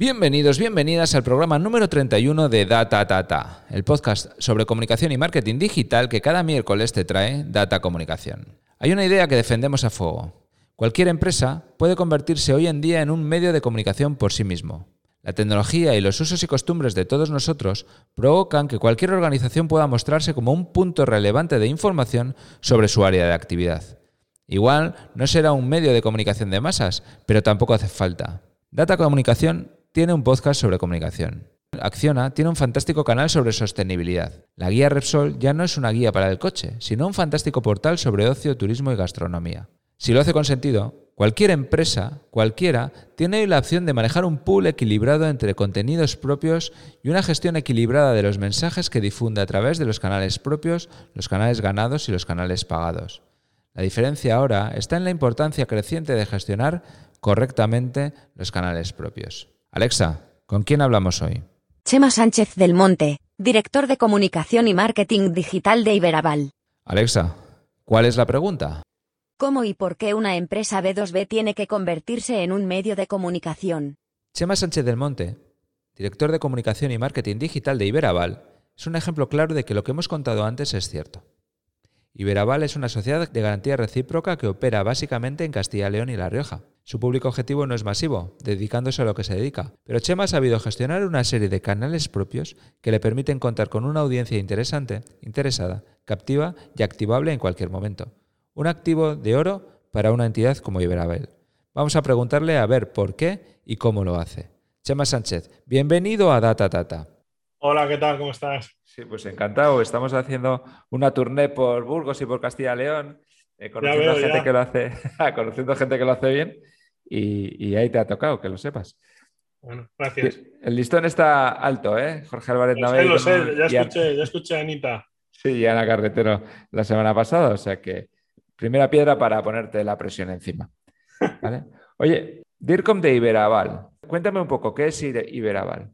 Bienvenidos, bienvenidas al programa número 31 de Data Data, el podcast sobre comunicación y marketing digital que cada miércoles te trae Data Comunicación. Hay una idea que defendemos a fuego. Cualquier empresa puede convertirse hoy en día en un medio de comunicación por sí mismo. La tecnología y los usos y costumbres de todos nosotros provocan que cualquier organización pueda mostrarse como un punto relevante de información sobre su área de actividad. Igual no será un medio de comunicación de masas, pero tampoco hace falta. Data Comunicación tiene un podcast sobre comunicación. Acciona tiene un fantástico canal sobre sostenibilidad. La guía Repsol ya no es una guía para el coche, sino un fantástico portal sobre ocio, turismo y gastronomía. Si lo hace con sentido, cualquier empresa, cualquiera, tiene la opción de manejar un pool equilibrado entre contenidos propios y una gestión equilibrada de los mensajes que difunde a través de los canales propios, los canales ganados y los canales pagados. La diferencia ahora está en la importancia creciente de gestionar correctamente los canales propios. Alexa, ¿con quién hablamos hoy? Chema Sánchez del Monte, director de comunicación y marketing digital de Iberaval. Alexa, ¿cuál es la pregunta? ¿Cómo y por qué una empresa B2B tiene que convertirse en un medio de comunicación? Chema Sánchez del Monte, director de comunicación y marketing digital de Iberaval, es un ejemplo claro de que lo que hemos contado antes es cierto. Iberaval es una sociedad de garantía recíproca que opera básicamente en Castilla, León y La Rioja. Su público objetivo no es masivo, dedicándose a lo que se dedica, pero Chema ha sabido gestionar una serie de canales propios que le permiten contar con una audiencia interesante, interesada, captiva y activable en cualquier momento. Un activo de oro para una entidad como Iberabel. Vamos a preguntarle a ver por qué y cómo lo hace. Chema Sánchez, bienvenido a Data Tata. Hola, ¿qué tal? ¿Cómo estás? Sí, pues encantado. Estamos haciendo una tournée por Burgos y por Castilla León, eh, conociendo, gente que lo hace, conociendo gente que lo hace bien y, ahí te ha tocado, que lo sepas. Bueno, gracias. El listón está alto, ¿eh? Jorge Álvarez Navarro. Lo sé, lo sé, ya escuché, ya escuché a Anita. Sí, y Ana Carretero la semana pasada, o sea que primera piedra para ponerte la presión encima. Oye, DIRCOM de Iberaval. Cuéntame un poco, ¿qué es Iberaval?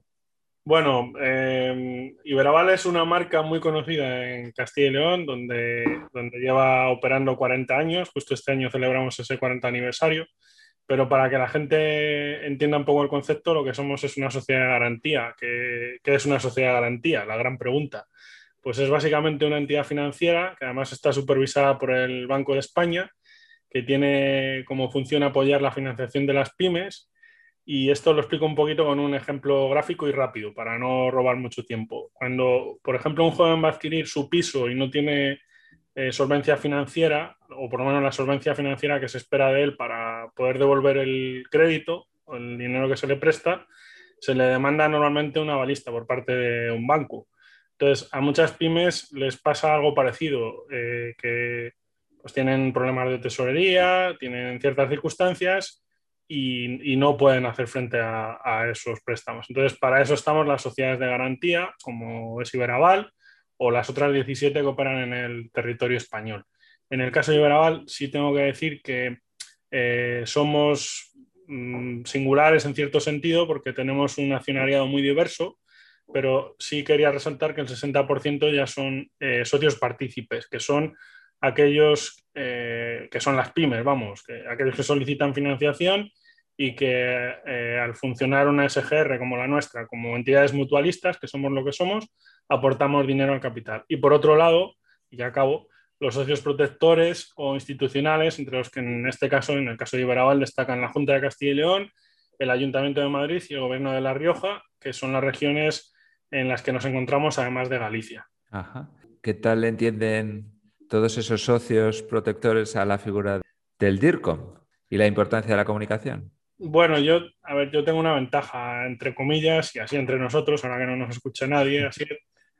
Bueno, eh, Iberaval es una marca muy conocida en Castilla y León, donde, donde lleva operando 40 años. Justo este año celebramos ese 40 aniversario. Pero para que la gente entienda un poco el concepto, lo que somos es una sociedad de garantía. ¿Qué, es una sociedad de garantía? La gran pregunta. Pues es básicamente una entidad financiera que además está supervisada por el Banco de España, que tiene como función apoyar la financiación de las pymes. Y esto lo explico un poquito con un ejemplo gráfico y rápido, para no robar mucho tiempo. Cuando, por ejemplo, un joven va a adquirir su piso y no tiene eh, solvencia financiera, o por lo menos la solvencia financiera que se espera de él para poder devolver el crédito o el dinero que se le presta, se le demanda normalmente una balista por parte de un banco. Entonces, a muchas pymes les pasa algo parecido, eh, que pues, tienen problemas de tesorería, tienen ciertas circunstancias y, no pueden hacer frente a, a, esos préstamos. Entonces, para eso estamos las sociedades de garantía, como es Iberaval, o las otras 17 que operan en el territorio español. En el caso de Iberaval, sí tengo que decir que eh, somos mm, singulares en cierto sentido porque tenemos un accionariado muy diverso, pero sí quería resaltar que el 60% ya son eh, socios partícipes, que son aquellos eh, que son las pymes, vamos, que, aquellos que solicitan financiación y que al funcionar una SGR como la nuestra, como entidades mutualistas, que somos lo que somos, aportamos dinero al capital. Y por otro lado, y ya acabo, los socios protectores o institucionales, entre los que en este caso, en el caso de Iberaval, destacan la Junta de Castilla y León, el Ayuntamiento de Madrid y el Gobierno de La Rioja, que son las regiones en las que nos encontramos, además de Galicia. ¿Qué tal entienden todos esos socios protectores a la figura del DIRCOM y la importancia de la comunicación? Bueno, yo, a ver, yo tengo una ventaja, entre comillas, y así entre nosotros, ahora que no nos escucha nadie, así,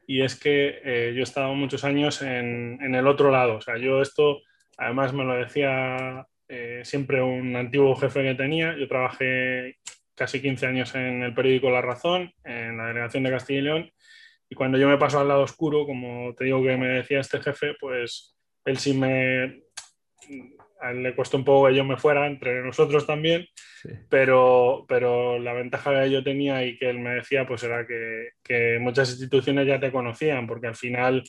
y es que eh, yo he estado muchos años en, el otro lado. O sea, yo esto, además me lo decía eh, siempre un antiguo jefe que tenía. Yo trabajé casi 15 años en el periódico La Razón, en la delegación de Castilla y León, y cuando yo me paso al lado oscuro, como te digo que me decía este jefe, pues él sí me... A él le costó un poco que yo me fuera, entre nosotros también, pero, pero la ventaja que yo tenía y que él me decía pues era que, que muchas instituciones ya te conocían, porque al final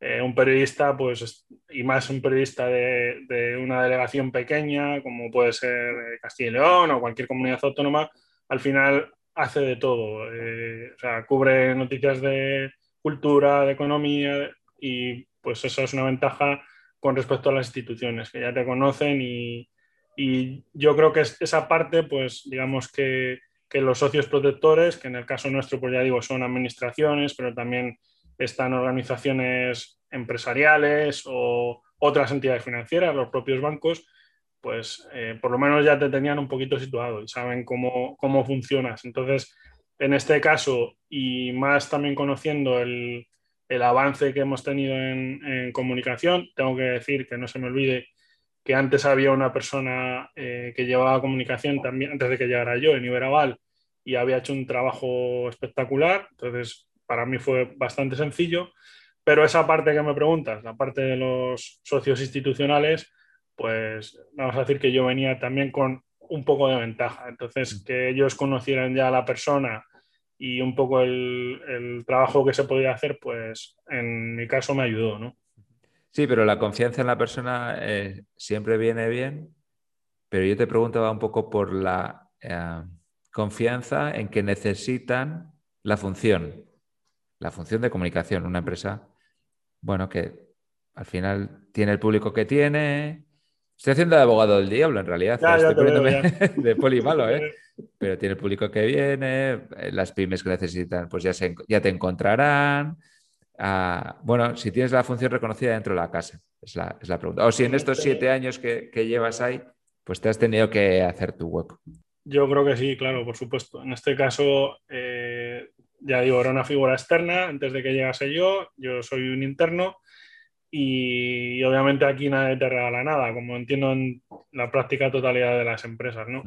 eh, un periodista, pues, y más un periodista de, de, una delegación pequeña, como puede ser Castilla y León o cualquier comunidad autónoma, al final hace de todo. Eh, o sea, cubre noticias de cultura, de economía y pues eso es una ventaja con respecto a las instituciones que ya te conocen y, yo creo que esa parte, pues digamos que, que, los socios protectores, que en el caso nuestro, pues ya digo, son administraciones, pero también están organizaciones empresariales o otras entidades financieras, los propios bancos, pues eh, por lo menos ya te tenían un poquito situado y saben cómo, cómo funcionas. Entonces, en este caso, y más también conociendo el, el avance que hemos tenido en, en, comunicación, tengo que decir que no se me olvide que antes había una persona eh, que llevaba comunicación también, antes de que llegara yo, en Iberaval, y había hecho un trabajo espectacular. Entonces, para mí fue bastante sencillo. Pero esa parte que me preguntas, la parte de los socios institucionales, pues vamos a decir que yo venía también con un poco de ventaja. Entonces, que ellos conocieran ya a la persona y un poco el, el, trabajo que se podía hacer, pues en mi caso me ayudó, ¿no? Sí, pero la confianza en la persona eh, siempre viene bien, pero yo te preguntaba un poco por la eh, confianza en que necesitan la función, la función de comunicación. Una empresa, bueno, que al final tiene el público que tiene. Estoy haciendo de abogado del diablo, en realidad. Ya, ya Estoy poniéndome veo, de poli malo, ¿eh? Pero tiene el público que viene, eh, las pymes que necesitan, pues ya, se, ya te encontrarán. Uh, bueno, si tienes la función reconocida dentro de la casa, es la, es la pregunta. O si en estos siete años que, que, llevas ahí, pues te has tenido que hacer tu hueco. Yo creo que sí, claro, por supuesto. En este caso, eh, ya digo, era una figura externa antes de que llegase yo, yo soy un interno y, y, obviamente aquí nadie te regala nada, como entiendo en la práctica totalidad de las empresas, ¿no?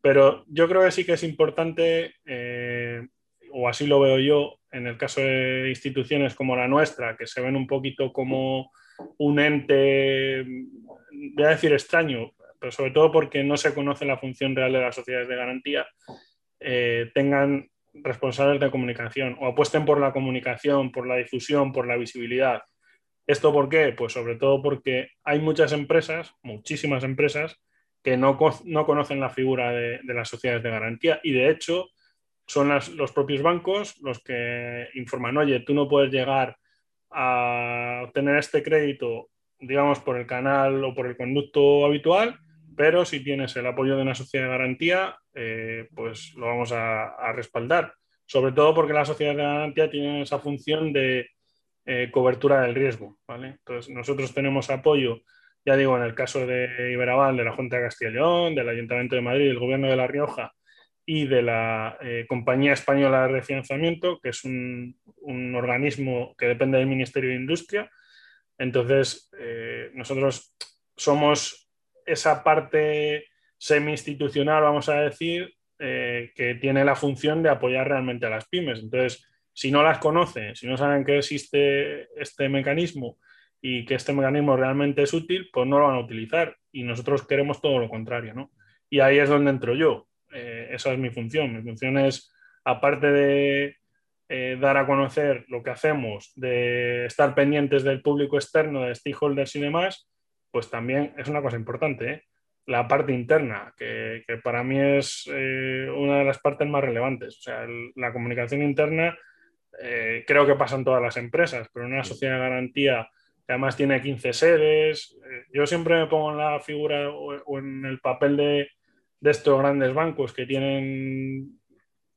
Pero yo creo que sí que es importante, eh, o así lo veo yo, en el caso de instituciones como la nuestra, que se ven un poquito como un ente, voy a decir extraño, pero sobre todo porque no se conoce la función real de las sociedades de garantía, eh, tengan responsables de comunicación o apuesten por la comunicación, por la difusión, por la visibilidad. ¿Esto por qué? Pues sobre todo porque hay muchas empresas, muchísimas empresas, que no, no conocen la figura de, las sociedades de garantía y de hecho son los propios bancos los que informan, oye, tú no puedes llegar a obtener este crédito, digamos, por el canal o por el conducto habitual, pero si tienes el apoyo de una sociedad de garantía, eh, pues lo vamos a, a, respaldar. Sobre todo porque las sociedades de garantía tienen esa función de eh, cobertura del riesgo. ¿vale? Entonces, nosotros tenemos apoyo, ya digo, en el caso de Iberaval, de la Junta de Castilla y León, del Ayuntamiento de Madrid, del Gobierno de La Rioja, y de la eh, Compañía Española de Refinanciamiento, que es un, un, organismo que depende del Ministerio de Industria. Entonces, eh, nosotros somos esa parte semi-institucional, vamos a decir, eh, que tiene la función de apoyar realmente a las pymes. Entonces, si no las conocen, si no saben que existe este mecanismo y que este mecanismo realmente es útil, pues no lo van a utilizar. Y nosotros queremos todo lo contrario, ¿no? Y ahí es donde entro yo eh, esa es mi función. Mi función es, aparte de eh, dar a conocer lo que hacemos, de estar pendientes del público externo, de stakeholders y demás, pues también es una cosa importante, ¿eh? la parte interna, que, que para mí es eh, una de las partes más relevantes. O sea, el, la comunicación interna creo que pasa en todas las empresas, pero en una sociedad de garantía además tiene 15 sedes, eh, yo siempre me pongo en la figura o, en el papel de de estos grandes bancos que tienen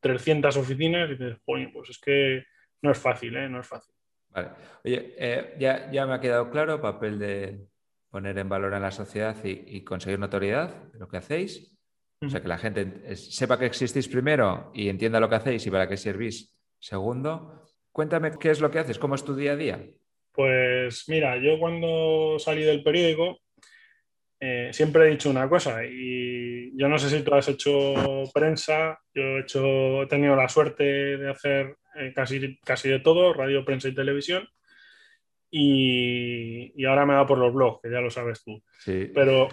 300 oficinas y dices, pues es que no es fácil, ¿eh? No es fácil. Vale. Oye, eh, ya, ya, me ha quedado claro el papel de poner en valor a la sociedad y, y conseguir notoriedad de lo que hacéis. Uh -huh. O sea, que la gente sepa que existís primero y entienda lo que hacéis y para qué servís segundo. Cuéntame qué es lo que haces, cómo es tu día a día. Pues mira, yo cuando salí del periódico eh, siempre he dicho una cosa y yo no sé si tú has hecho prensa, yo he, hecho, he tenido la suerte de hacer eh, casi, casi de todo, radio, prensa y televisión, y, y, ahora me va por los blogs, que ya lo sabes tú. Sí. Pero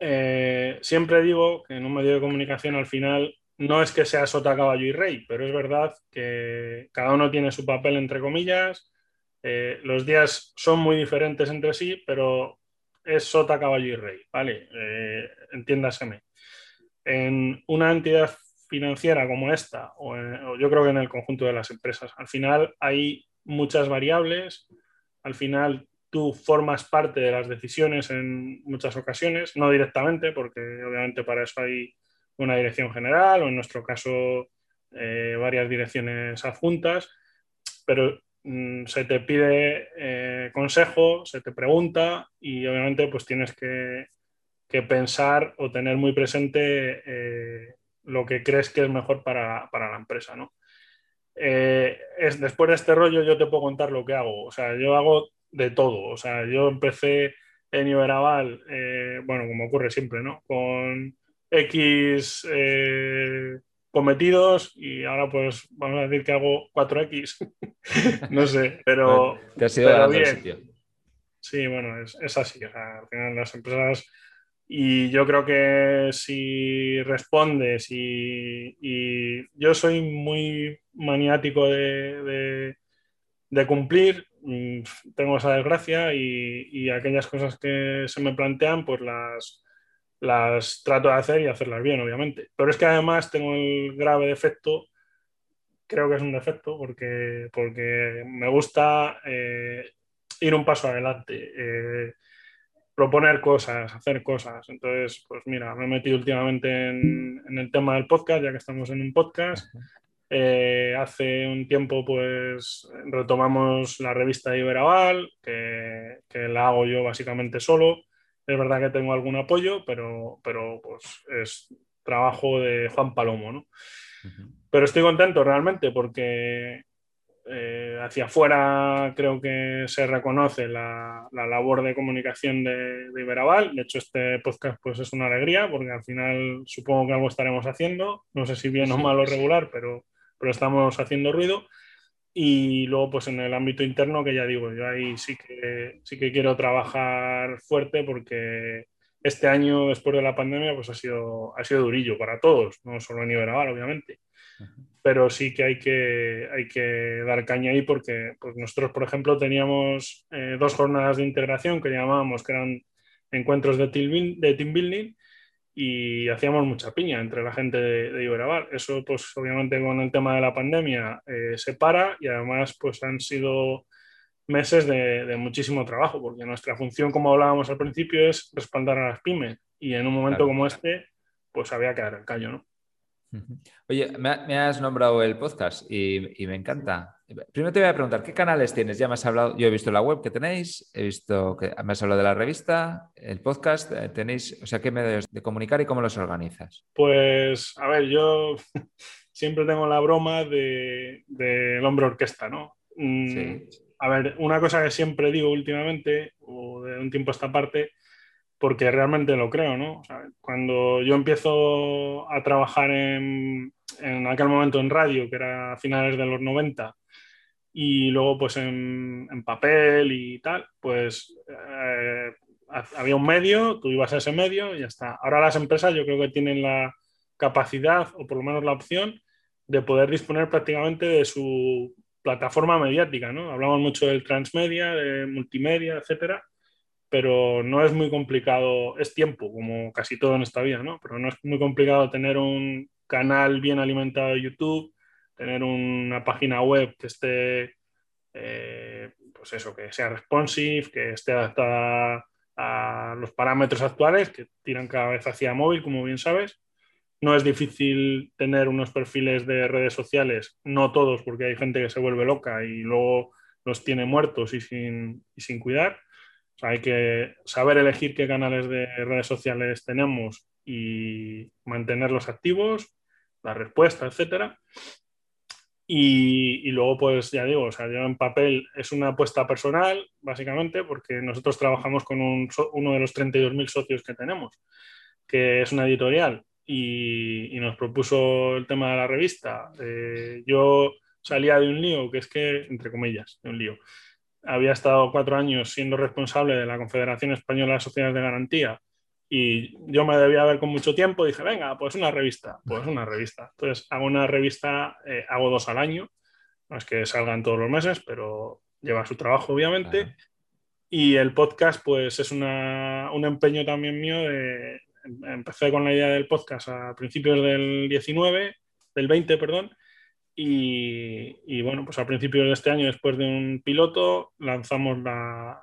eh, siempre digo que en un medio de comunicación al final no es que sea sota, caballo y rey, pero es verdad que cada uno tiene su papel entre comillas, eh, los días son muy diferentes entre sí, pero es sota, caballo y rey, ¿vale? Eh, entiéndaseme. En una entidad financiera como esta, o, yo creo que en el conjunto de las empresas, al final hay muchas variables, al final tú formas parte de las decisiones en muchas ocasiones, no directamente, porque obviamente para eso hay una dirección general o en nuestro caso eh, varias direcciones adjuntas, pero se te pide eh, consejo, se te pregunta y obviamente pues tienes que, pensar o tener muy presente eh, lo que crees que es mejor para, la empresa. ¿no? es, después de este rollo yo te puedo contar lo que hago. O sea, yo hago de todo. O sea, yo empecé en Iberaval, bueno, como ocurre siempre, ¿no? Con X cometidos y ahora pues vamos a decir que hago 4X. no sé, pero... Te has ido Sitio. Sí, bueno, es, así. al final las empresas... Y yo creo que si respondes y, yo soy muy maniático de, de, cumplir, mm, tengo esa desgracia y, y aquellas cosas que se me plantean, pues las, las trato de hacer y hacerlas bien, obviamente. Pero es que además tengo el grave defecto, creo que es un defecto, porque, porque me gusta eh, ir un paso adelante, eh, proponer cosas, hacer cosas. Entonces, pues mira, me he metido últimamente en, el tema del podcast, ya que estamos en un podcast. Eh, hace un tiempo, pues retomamos la revista Iberaval, que, que la hago yo básicamente solo. Es verdad que tengo algún apoyo, pero, pero pues es trabajo de Juan Palomo, ¿no? Pero estoy contento realmente porque eh, hacia afuera creo que se reconoce la, labor de comunicación de, de, Iberaval. De hecho, este podcast pues, es una alegría porque al final supongo que algo estaremos haciendo. No sé si bien o mal o regular, pero, pero estamos haciendo ruido. Y luego, pues en el ámbito interno, que ya digo, yo ahí sí que, sí que quiero trabajar fuerte porque este año, después de la pandemia, pues ha sido, ha sido durillo para todos, no solo en Iberaval, obviamente. Pero sí que hay, que hay que dar caña ahí porque pues nosotros, por ejemplo, teníamos eh, dos jornadas de integración que llamábamos, que eran encuentros de team, de team building y hacíamos mucha piña entre la gente de, de Iberaval. Eso, pues obviamente con el tema de la pandemia eh, se para y además pues han sido meses de, muchísimo trabajo, porque nuestra función, como hablábamos al principio, es respaldar a las pymes y en un momento como este, pues había que dar el callo, ¿no? Oye, me, has nombrado el podcast y, me encanta. Primero te voy a preguntar, ¿qué canales tienes? Ya me has hablado, yo he visto la web que tenéis, he visto que me has hablado de la revista, el podcast, eh, tenéis, o sea, ¿qué medios de comunicar y cómo los organizas? Pues, a ver, yo siempre tengo la broma del de, hombre orquesta, ¿no? Mm, sí. A ver, una cosa que siempre digo últimamente, o de un tiempo a esta parte, porque realmente lo creo, ¿no? cuando yo empiezo a trabajar en, en, aquel momento en radio, que era a finales de los 90, y luego pues en, en papel y tal, pues eh, había un medio, tú ibas a ese medio y ya está. Ahora las empresas yo creo que tienen la capacidad, o por lo menos la opción, de poder disponer prácticamente de su plataforma mediática, ¿no? Hablamos mucho del transmedia, de multimedia, etcétera pero no es muy complicado, es tiempo, como casi todo en esta vida, ¿no? Pero no es muy complicado tener un canal bien alimentado de YouTube, tener una página web que esté, eh, pues eso, que sea responsive, que esté adaptada a los parámetros actuales, que tiran cada vez hacia móvil, como bien sabes. No es difícil tener unos perfiles de redes sociales, no todos, porque hay gente que se vuelve loca y luego los tiene muertos y sin, y sin cuidar hay que saber elegir qué canales de redes sociales tenemos y mantenerlos activos, la respuesta, etcétera. Y, luego, pues ya digo, o sea, yo en papel es una apuesta personal, básicamente, porque nosotros trabajamos con uno de los 32.000 socios que tenemos, que es una editorial, y, nos propuso el tema de la revista. Eh, yo salía de un lío, que es que, entre comillas, de un lío, había estado cuatro años siendo responsable de la Confederación Española de Sociedades de Garantía y yo me debía ver con mucho tiempo, dije, venga, pues una revista, pues una revista. Entonces hago una revista, eh, hago dos al año, no es que salgan todos los meses, pero lleva su trabajo, obviamente. Y el podcast, pues es un empeño también mío de empecé con la idea del podcast a principios del 19, del 20, perdón, y, bueno, pues a principios de este año, después de un piloto, lanzamos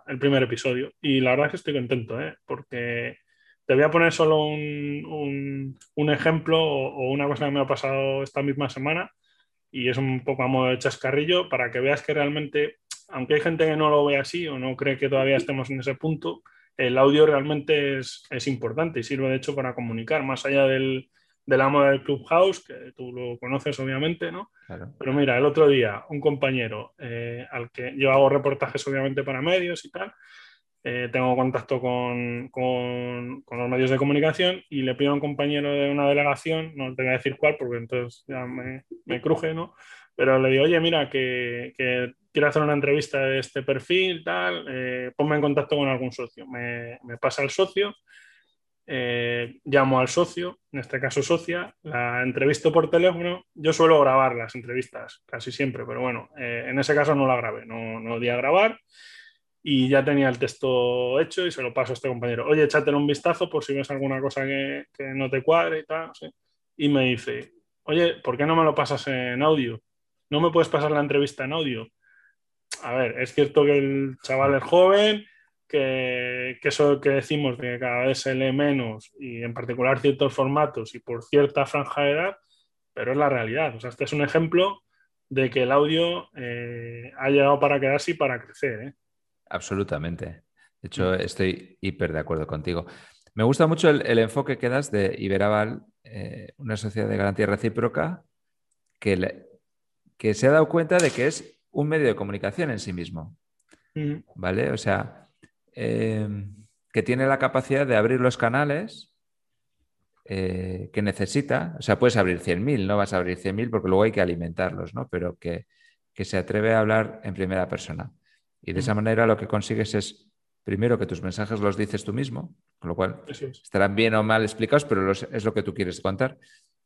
el primer episodio. Y la verdad es que estoy contento, ¿eh? porque te voy a poner solo un, ejemplo o, una cosa que me ha pasado esta misma semana, y es un poco a modo de chascarrillo, para que veas que realmente, aunque hay gente que no lo ve así o no cree que todavía estemos en ese punto, el audio realmente es, es importante y sirve de hecho para comunicar, más allá del, de la moda del Clubhouse, que tú lo conoces obviamente, ¿no? Pero mira, el otro día un compañero eh, al que yo hago reportajes obviamente para medios y tal, eh, tengo contacto con, con, los medios de comunicación y le pido a un compañero de una delegación, no te voy a decir cuál porque entonces ya me, me cruje, ¿no? Pero le digo, oye, mira, que, que quiero hacer una entrevista de este perfil, tal, eh, ponme en contacto con algún socio. Me, me pasa el socio eh, llamo al socio, en este caso socia, la entrevisto por teléfono. Yo suelo grabar las entrevistas casi siempre, pero bueno, eh, en ese caso no la grabé, no, no di a grabar y ya tenía el texto hecho y se lo paso a este compañero. Oye, échatelo un vistazo por si ves alguna cosa que, no te cuadre y tal. Y me dice, oye, ¿por qué no me lo pasas en audio? ¿No me puedes pasar la entrevista en audio? A ver, es cierto que el chaval es joven, que, eso que decimos de que cada vez se lee menos y en particular ciertos formatos y por cierta franja de edad, pero es la realidad. O sea, este es un ejemplo de que el audio eh, ha llegado para quedarse y para crecer. ¿eh? Absolutamente. De hecho, mm. estoy hiper de acuerdo contigo. Me gusta mucho el, enfoque que das de Iberaval, eh, una sociedad de garantía recíproca que, que se ha dado cuenta de que es un medio de comunicación en sí mismo. Mm. ¿Vale? O sea, eh, que tiene la capacidad de abrir los canales eh, que necesita. O sea, puedes abrir 100.000, no vas a abrir 100.000 porque luego hay que alimentarlos, ¿no? Pero que, se atreve a hablar en primera persona. Y de esa manera lo que consigues es, primero, que tus mensajes los dices tú mismo, con lo cual estarán bien o mal explicados, pero es lo que tú quieres contar.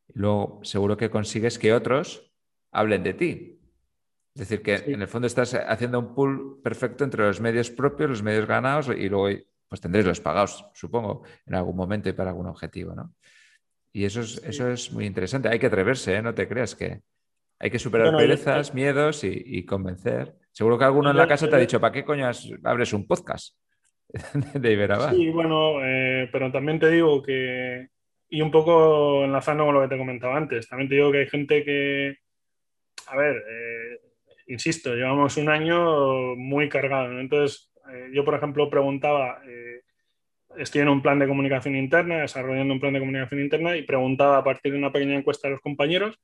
Y luego, seguro que consigues que otros hablen de ti, es decir, que en el fondo estás haciendo un pool perfecto entre los medios propios, los medios ganados y luego pues tendréis los pagados, supongo, en algún momento y para algún objetivo, ¿no? Y eso es, eso es muy interesante. Hay que atreverse, ¿eh? No te creas que hay que superar perezas, miedos y, convencer. Seguro que alguno en la casa te ha dicho, ¿para qué coño abres un podcast de Iberabal? Sí, bueno, eh, pero también te digo que, y un poco enlazando con lo que te comentaba antes, también te digo que hay gente que, a ver, eh, insisto, llevamos un año muy cargado. Entonces, eh, yo, por ejemplo, preguntaba, eh, estoy en un plan de comunicación interna, desarrollando un plan de comunicación interna, y preguntaba a partir de una pequeña encuesta a los compañeros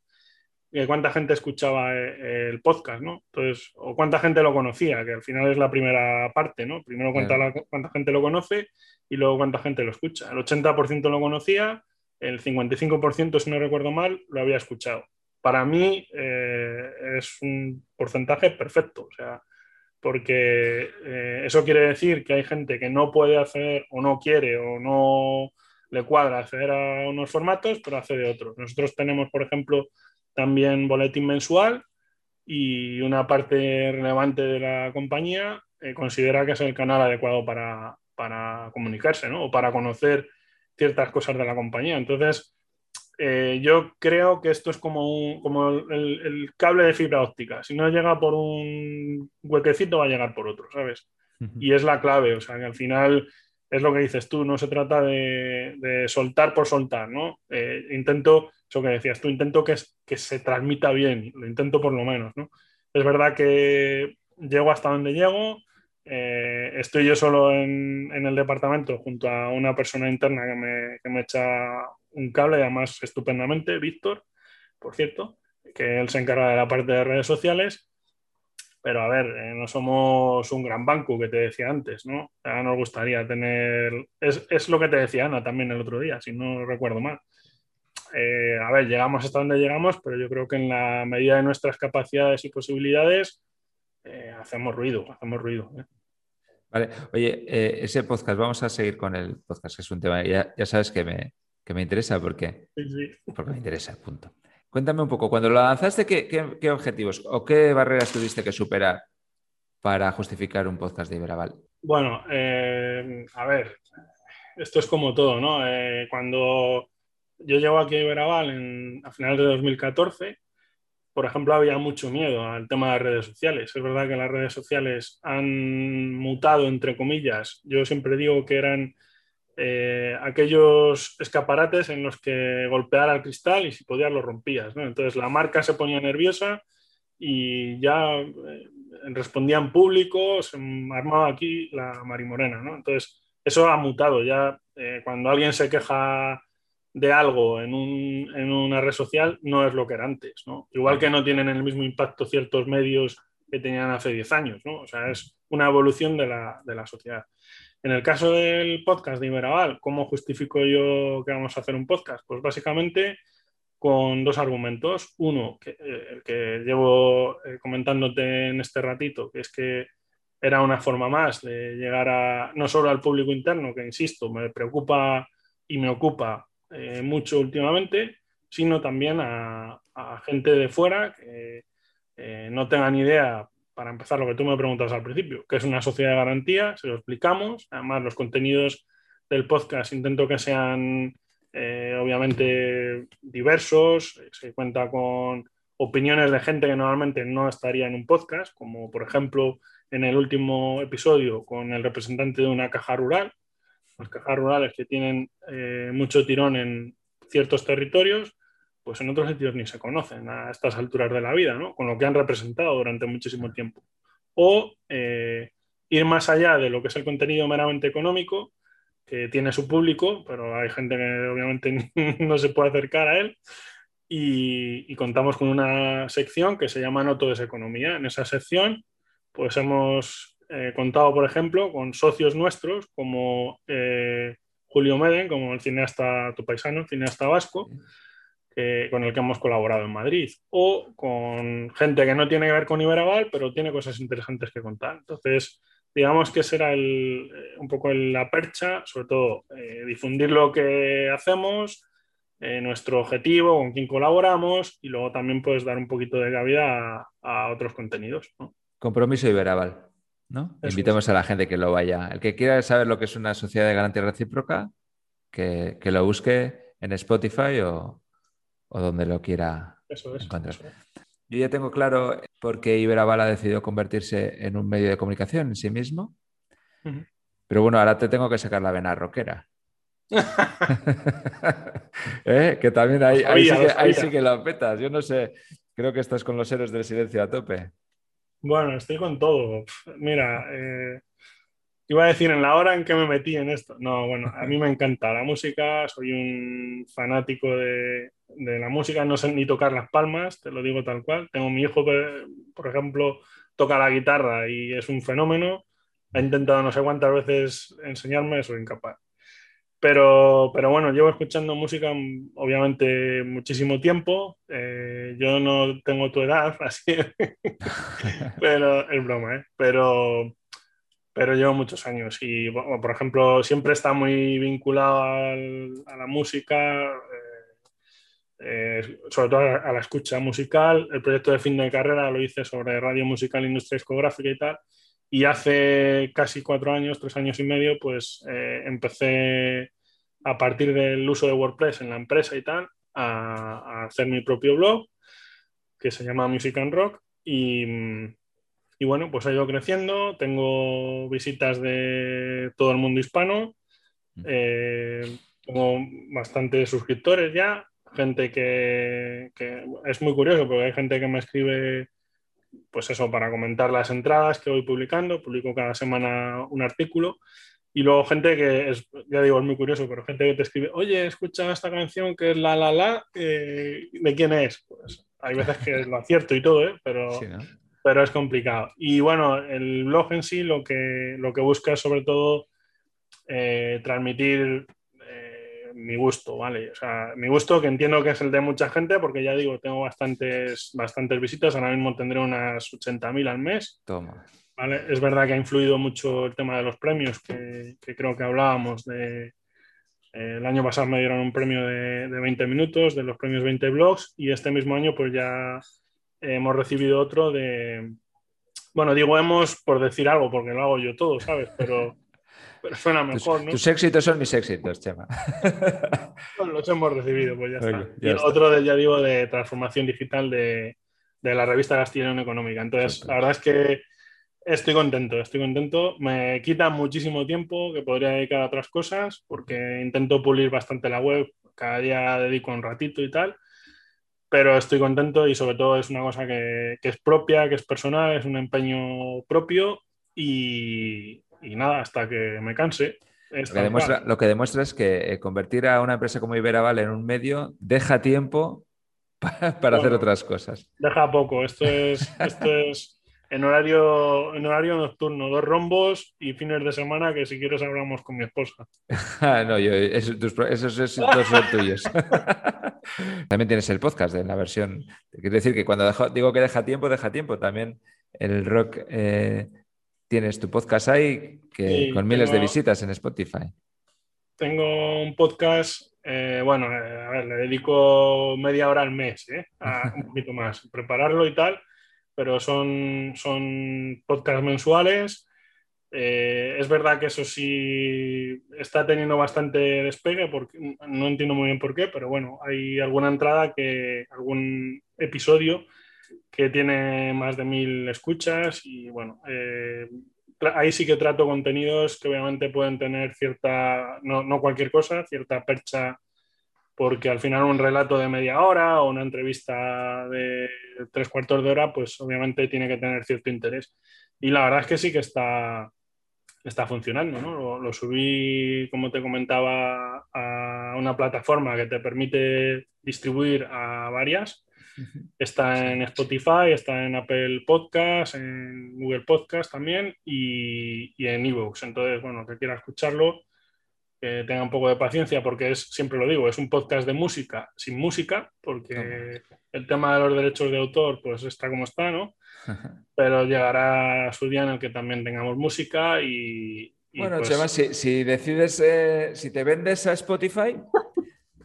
eh, cuánta gente escuchaba el podcast, ¿no? Entonces, o cuánta gente lo conocía, que al final es la primera parte, ¿no? Primero cuánta, cuánta gente lo conoce y luego cuánta gente lo escucha. El 80% lo conocía, el 55%, si no recuerdo mal, lo había escuchado para mí eh, es un porcentaje perfecto. O sea, porque eh, eso quiere decir que hay gente que no puede hacer o no quiere o no le cuadra acceder a unos formatos, pero hace de otros. Nosotros tenemos, por ejemplo, también boletín mensual y una parte relevante de la compañía eh, considera que es el canal adecuado para, para comunicarse ¿no? o para conocer ciertas cosas de la compañía. Entonces, eh, yo creo que esto es como, como el, cable de fibra óptica. Si no llega por un huequecito, va a llegar por otro, ¿sabes? Y es la clave, o sea, que al final es lo que dices tú, no se trata de, soltar por soltar, ¿no? Eh, intento, eso que decías tú, intento que, que se transmita bien, lo intento por lo menos, ¿no? Es verdad que llego hasta donde llego, eh, estoy yo solo en, el departamento junto a una persona interna que me, que me echa un cable, además estupendamente, Víctor, por cierto, que él se encarga de la parte de redes sociales. Pero a ver, eh, no somos un gran banco que te decía antes, ¿no? Ya nos gustaría tener. Es, lo que te decía Ana también el otro día, si no recuerdo mal. Eh, a ver, llegamos hasta donde llegamos, pero yo creo que en la medida de nuestras capacidades y posibilidades eh, hacemos ruido, hacemos ruido. Vale, oye, ese podcast, vamos a seguir con el podcast, que es un tema, ya, ya sabes que me, que me interesa porque, porque me interesa, punto. Cuéntame un poco, cuando lo lanzaste, ¿qué, objetivos o qué barreras tuviste que superar para justificar un podcast de Iberaval? Bueno, eh, a ver, esto es como todo, ¿no? Eh, cuando yo llego aquí a Iberaval en, a finales de 2014, por ejemplo, había mucho miedo al tema de las redes sociales. Es verdad que las redes sociales han mutado, entre comillas. Yo siempre digo que eran eh, aquellos escaparates en los que golpear al cristal y si podías lo rompías. Entonces la marca se ponía nerviosa y ya eh, respondía en público, se armaba aquí la marimorena. ¿no? Entonces eso ha mutado. Ya eh, cuando alguien se queja de algo en, una red social no es lo que era antes. ¿no? Igual que no tienen el mismo impacto ciertos medios que tenían hace 10 años. ¿no? O sea, es una evolución de la, de la sociedad. En el caso del podcast de Iberaval, ¿cómo justifico yo que vamos a hacer un podcast? Pues básicamente con dos argumentos. Uno, que, eh, que llevo eh, comentándote en este ratito, que es que era una forma más de llegar a no solo al público interno, que insisto, me preocupa y me ocupa eh, mucho últimamente, sino también a, a gente de fuera que no tengan idea para empezar, lo que tú me preguntas al principio, que es una sociedad de garantía, se lo explicamos. Además, los contenidos del podcast intento que sean eh, obviamente diversos, se cuenta con opiniones de gente que normalmente no estaría en un podcast, como por ejemplo en el último episodio con el representante de una caja rural, las cajas rurales que tienen eh, mucho tirón en ciertos territorios, pues en otros sitios ni se conocen a estas alturas de la vida, ¿no? con lo que han representado durante muchísimo tiempo. O eh, ir más allá de lo que es el contenido meramente económico, que tiene su público, pero hay gente que obviamente no se puede acercar a él. Y, contamos con una sección que se llama Noto de Economía. En esa sección, pues hemos eh, contado, por ejemplo, con socios nuestros como eh, Julio Meden, como el cineasta, tu paisano, el cineasta vasco, con el que hemos colaborado en Madrid, o con gente que no tiene que ver con Iberaval, pero tiene cosas interesantes que contar. Entonces, digamos que será el, eh, un poco la percha, sobre todo eh, difundir lo que hacemos, eh, nuestro objetivo, con quién colaboramos, y luego también puedes dar un poquito de cabida a, otros contenidos. Compromiso Iberaval. ¿no? Invitemos a la gente que lo vaya. El que quiera saber lo que es una sociedad de garantía recíproca, que, que lo busque en Spotify o, o donde lo quiera encontrar. Yo ya tengo claro por qué Iberaval ha decidido convertirse en un medio de comunicación en sí mismo. Pero bueno, ahora te tengo que sacar la vena rockera. ¿Eh? Que también ahí, ahí, sí que, ahí, sí que, lo petas. Yo no sé, creo que estás con los héroes del silencio a tope. Bueno, estoy con todo. Mira, eh, Iba a decir en la hora en que me metí en esto. No, bueno, a mí me encanta la música, soy un fanático de, la música, no sé ni tocar las palmas, te lo digo tal cual. Tengo mi hijo, por ejemplo, toca la guitarra y es un fenómeno. Ha intentado no sé cuántas veces enseñarme, soy incapaz. Pero, pero bueno, llevo escuchando música obviamente muchísimo tiempo. Eh, yo no tengo tu edad, así, pero es broma, ¿eh? Pero pero llevo muchos años y, por ejemplo, siempre está muy vinculado a la música, eh, eh, sobre todo a, la escucha musical. El proyecto de fin de carrera lo hice sobre radio musical, industria discográfica y tal. Y hace casi cuatro años, tres años y medio, pues eh, empecé a partir del uso de WordPress en la empresa y tal, a, a hacer mi propio blog que se llama Music and Rock. Y, mm, y bueno, pues ha ido creciendo, tengo visitas de todo el mundo hispano, eh, tengo bastantes suscriptores ya, gente que, es muy curioso porque hay gente que me escribe, pues eso, para comentar las entradas que voy publicando, publico cada semana un artículo. Y luego gente que es, ya digo, es muy curioso, pero gente que te escribe, oye, escucha esta canción que es la la la, eh, ¿de quién es? Pues hay veces que lo acierto y todo, ¿eh? pero, pero es complicado. Y bueno, el blog en sí lo que, lo que busca es sobre todo eh, transmitir eh, mi gusto, ¿vale? O sea, mi gusto que entiendo que es el de mucha gente, porque ya digo, tengo bastantes, bastantes visitas, ahora mismo tendré unas 80.000 al mes. Toma. ¿vale? Es verdad que ha influido mucho el tema de los premios, que, creo que hablábamos de... Eh, el año pasado me dieron un premio de, de 20 minutos, de los premios 20 blogs, y este mismo año pues ya hemos recibido otro de, bueno, digo hemos por decir algo, porque lo hago yo todo, ¿sabes? Pero, pero suena mejor, tus, ¿no? Tus éxitos son mis éxitos, Chema. los hemos recibido, pues ya está. y otro, de, ya digo, de transformación digital de, de la revista Castellano Económica. Entonces, la verdad es que estoy contento, estoy contento. Me quita muchísimo tiempo que podría dedicar a otras cosas porque intento pulir bastante la web, cada día dedico un ratito y tal, pero estoy contento y sobre todo es una cosa que, que es propia, que es personal, es un empeño propio y, y nada, hasta que me canse. Lo que, demuestra, lo que, demuestra, es que eh, convertir a una empresa como Iberaval en un medio deja tiempo para, hacer otras cosas. Deja poco, esto es, esto es en, horario, en horario nocturno, dos rombos y fines de semana que si quieres hablamos con mi esposa. no, yo, esos, esos, dos son tuyos. también tienes el podcast en la versión. Quiero decir que cuando digo que deja tiempo, deja tiempo. También el rock eh, tienes tu podcast ahí que, con miles de visitas en Spotify. Tengo un podcast, eh, bueno, eh, a ver, le dedico media hora al mes, ¿eh? un poquito más, prepararlo y tal, pero son, son podcasts mensuales. es verdad que eso sí está teniendo bastante despegue, porque no entiendo muy bien por qué, pero bueno, hay alguna entrada que, algún episodio que tiene más de mil escuchas y bueno, eh, ahí sí que trato contenidos que obviamente pueden tener cierta, no, no, cualquier cosa, cierta percha, porque al final un relato de media hora o una entrevista de tres cuartos de hora, pues obviamente tiene que tener cierto interés. Y la verdad es que sí que está, está funcionando, ¿no? Lo, lo subí, como te comentaba, a una plataforma que te permite distribuir a varias Está en Spotify, está en Apple Podcast, en Google Podcast también y, en ebooks. Entonces, bueno, que quiera escucharlo, que tenga un poco de paciencia porque es, siempre lo digo, es un podcast de música sin música, porque el tema de los derechos de autor pues está como está, ¿no? Pero llegará su día en el que también tengamos música y... bueno, pues si, decides, eh, si te vendes a Spotify,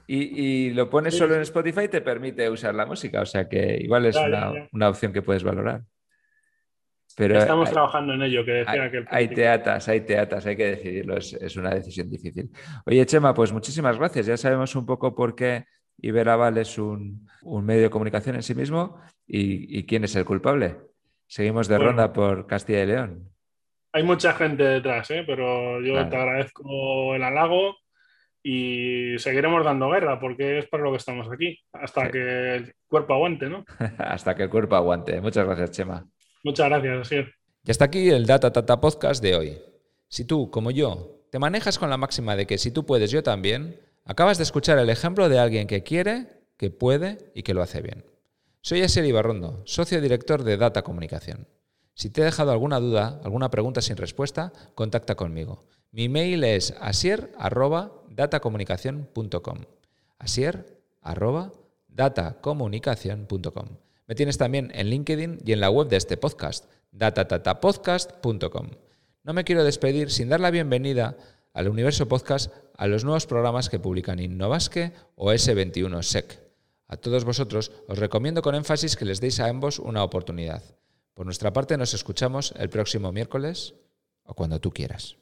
y, lo pones solo en Spotify te permite usar la música, o sea que igual es una, opción que puedes valorar. Pero Estamos trabajando en ello, que decía hay, que Hay teatas, hay teatas, hay que decidirlo, es, una decisión difícil. Oye, Chema, pues muchísimas gracias. Ya sabemos un poco por qué Iberaval es un, medio de comunicación en sí mismo y, quién es el culpable. Seguimos de ronda por Castilla y León. Hay mucha gente detrás, ¿eh? pero yo te agradezco el halago y seguiremos dando guerra porque es para lo que estamos aquí, hasta que el cuerpo aguante, ¿no? hasta que el cuerpo aguante. Muchas gracias, Chema. Muchas gracias, así Y hasta aquí el Data Tata Podcast de hoy. Si tú, como yo, te manejas con la máxima de que si tú puedes, yo también, acabas de escuchar el ejemplo de alguien que quiere, que puede y que lo hace bien. Soy Asier Ibarrondo, socio director de Data Comunicación. Si te he dejado alguna duda, alguna pregunta sin respuesta, contacta conmigo. Mi mail es asier.datacomunicación.com. Asier.datacomunicación.com. Me tienes también en LinkedIn y en la web de este podcast, datatatapodcast.com. No me quiero despedir sin dar la bienvenida al Universo Podcast a los nuevos programas que publican Innovasque o S21 SEC. A todos vosotros os recomiendo con énfasis que les deis a ambos una oportunidad. Por nuestra parte nos escuchamos el próximo miércoles o cuando tú quieras.